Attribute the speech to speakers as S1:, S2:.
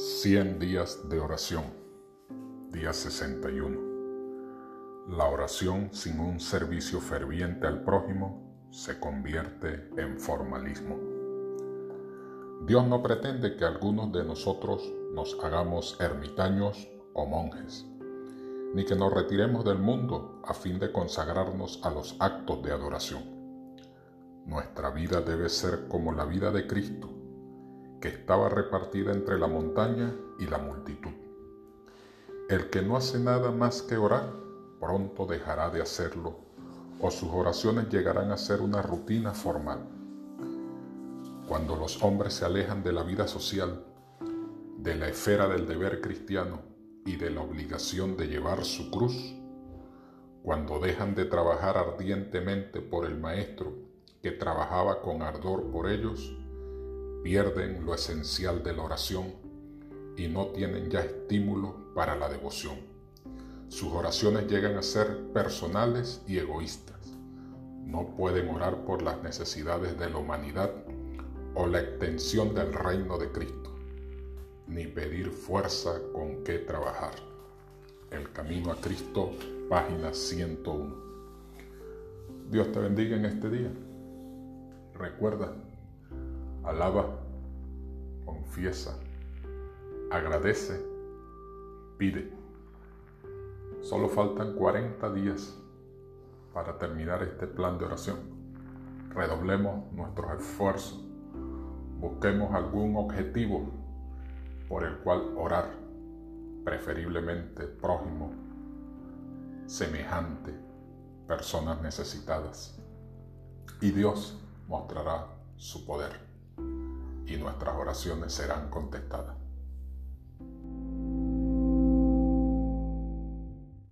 S1: 100 días de oración. Día 61. La oración sin un servicio ferviente al prójimo se convierte en formalismo. Dios no pretende que algunos de nosotros nos hagamos ermitaños o monjes, ni que nos retiremos del mundo a fin de consagrarnos a los actos de adoración. Nuestra vida debe ser como la vida de Cristo que estaba repartida entre la montaña y la multitud. El que no hace nada más que orar, pronto dejará de hacerlo, o sus oraciones llegarán a ser una rutina formal. Cuando los hombres se alejan de la vida social, de la esfera del deber cristiano y de la obligación de llevar su cruz, cuando dejan de trabajar ardientemente por el Maestro que trabajaba con ardor por ellos, pierden lo esencial de la oración y no tienen ya estímulo para la devoción. Sus oraciones llegan a ser personales y egoístas. No pueden orar por las necesidades de la humanidad o la extensión del reino de Cristo, ni pedir fuerza con qué trabajar. El Camino a Cristo, página 101. Dios te bendiga en este día. Recuerda, alaba, confiesa, agradece, pide. Solo faltan 40 días para terminar este plan de oración. Redoblemos nuestros esfuerzos. Busquemos algún objetivo por el cual orar, preferiblemente prójimo, semejante, personas necesitadas. Y Dios mostrará su poder nuestras oraciones serán contestadas.